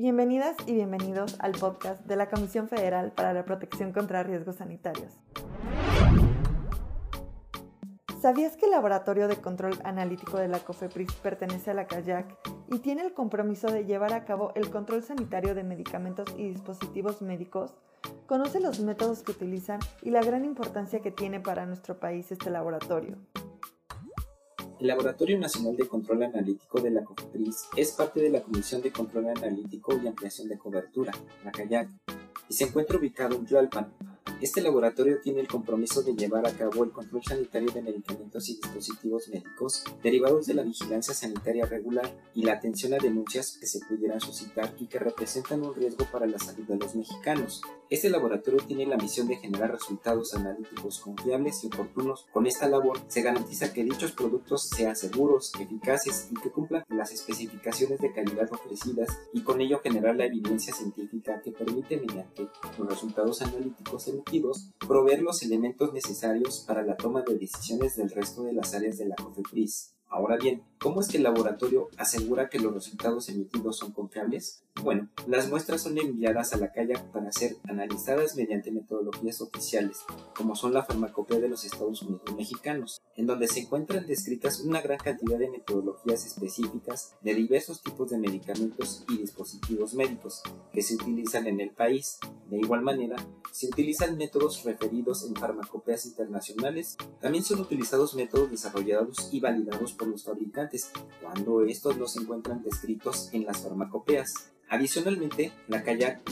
Bienvenidas y bienvenidos al podcast de la Comisión Federal para la Protección contra Riesgos Sanitarios. ¿Sabías que el Laboratorio de Control Analítico de la COFEPRIS pertenece a la CAYAC y tiene el compromiso de llevar a cabo el control sanitario de medicamentos y dispositivos médicos? Conoce los métodos que utilizan y la gran importancia que tiene para nuestro país este laboratorio. El Laboratorio Nacional de Control Analítico de la COFEPRIS es parte de la Comisión de Control Analítico y Ampliación de Cobertura, la CAYAC, y se encuentra ubicado en Tlalpan, este laboratorio tiene el compromiso de llevar a cabo el control sanitario de medicamentos y dispositivos médicos derivados de la vigilancia sanitaria regular y la atención a denuncias que se pudieran suscitar y que representan un riesgo para la salud de los mexicanos. Este laboratorio tiene la misión de generar resultados analíticos confiables y oportunos. Con esta labor se garantiza que dichos productos sean seguros, eficaces y que cumplan las especificaciones de calidad ofrecidas y con ello generar la evidencia científica que permite mediante los resultados analíticos emitidos proveer los elementos necesarios para la toma de decisiones del resto de las áreas de la COFEPRIS. Ahora bien, ¿cómo es que el laboratorio asegura que los resultados emitidos son confiables? Bueno, las muestras son enviadas a la calle para ser analizadas mediante metodologías oficiales, como son la farmacopea de los Estados Unidos mexicanos, en donde se encuentran descritas una gran cantidad de metodologías específicas de diversos tipos de medicamentos y dispositivos médicos que se utilizan en el país. De igual manera, se utilizan métodos referidos en farmacopeas internacionales. También son utilizados métodos desarrollados y validados por los fabricantes, cuando estos no se encuentran descritos en las farmacopeas. Adicionalmente, la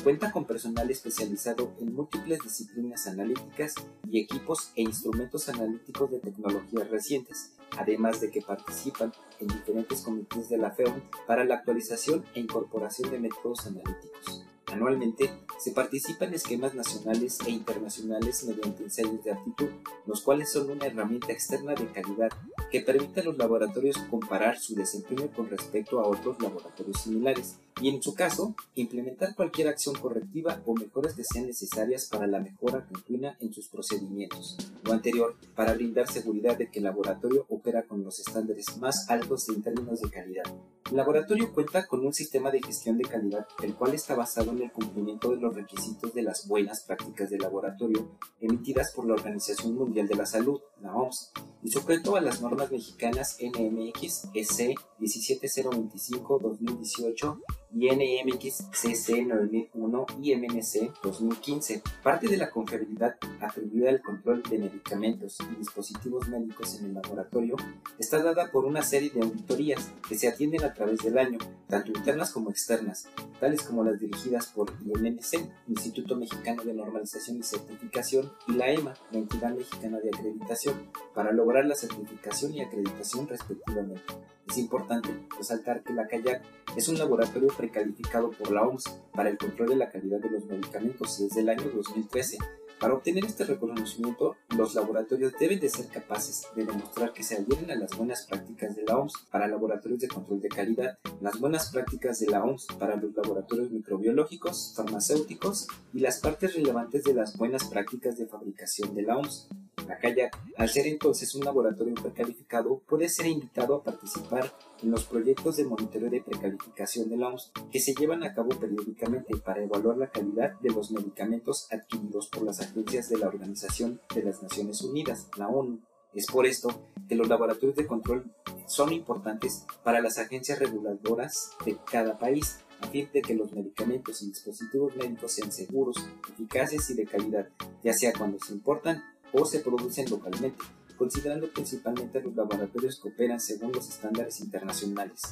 cuenta con personal especializado en múltiples disciplinas analíticas y equipos e instrumentos analíticos de tecnologías recientes, además de que participan en diferentes comités de la FEOM para la actualización e incorporación de métodos analíticos. Anualmente se participa en esquemas nacionales e internacionales mediante ensayos de aptitud, los cuales son una herramienta externa de calidad que permite a los laboratorios comparar su desempeño con respecto a otros laboratorios similares y en su caso, implementar cualquier acción correctiva o mejoras que sean necesarias para la mejora continua en sus procedimientos. Lo anterior, para brindar seguridad de que el laboratorio opera con los estándares más altos en términos de calidad. El laboratorio cuenta con un sistema de gestión de calidad, el cual está basado en el cumplimiento de los requisitos de las buenas prácticas de laboratorio emitidas por la Organización Mundial de la Salud, la OMS, y sujeto a las normas mexicanas NMX EC 17025-2018 y NMX CC 9001 y MNC 2015. Parte de la confiabilidad atribuida al control de medicamentos y dispositivos médicos en el laboratorio está dada por una serie de auditorías que se atienden a través del año, tanto internas como externas, tales como las dirigidas por IMNC, Instituto Mexicano de Normalización y Certificación, y la EMA, la Entidad Mexicana de Acreditación, para lograr la certificación y acreditación respectivamente. Es importante resaltar que la CAYAC es un laboratorio precalificado por la OMS para el control de la calidad de los medicamentos desde el año 2013. Para obtener este reconocimiento, los laboratorios deben de ser capaces de demostrar que se adhieren a las buenas prácticas de la OMS para laboratorios de control de calidad, las buenas prácticas de la OMS para los laboratorios microbiológicos, farmacéuticos y las partes relevantes de las buenas prácticas de fabricación de la OMS. La CAYAC, al ser entonces un laboratorio precalificado, puede ser invitado a participar en los proyectos de monitoreo de precalificación de la OMS que se llevan a cabo periódicamente para evaluar la calidad de los medicamentos adquiridos por las agencias de la Organización de las Naciones Unidas, la ONU. Es por esto que los laboratorios de control son importantes para las agencias reguladoras de cada país, a fin de que los medicamentos y dispositivos médicos sean seguros, eficaces y de calidad, ya sea cuando se importan o se producen localmente, considerando principalmente los laboratorios que operan según los estándares internacionales.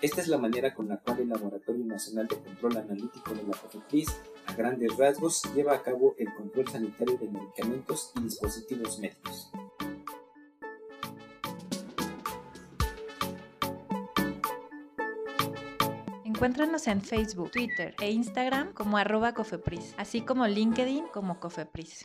Esta es la manera con la cual el Laboratorio Nacional de Control Analítico de la COFEPRIS, a grandes rasgos, lleva a cabo el control sanitario de medicamentos y dispositivos médicos. Encuéntranos en Facebook, Twitter e Instagram como Cofepris, así como LinkedIn como Cofepris.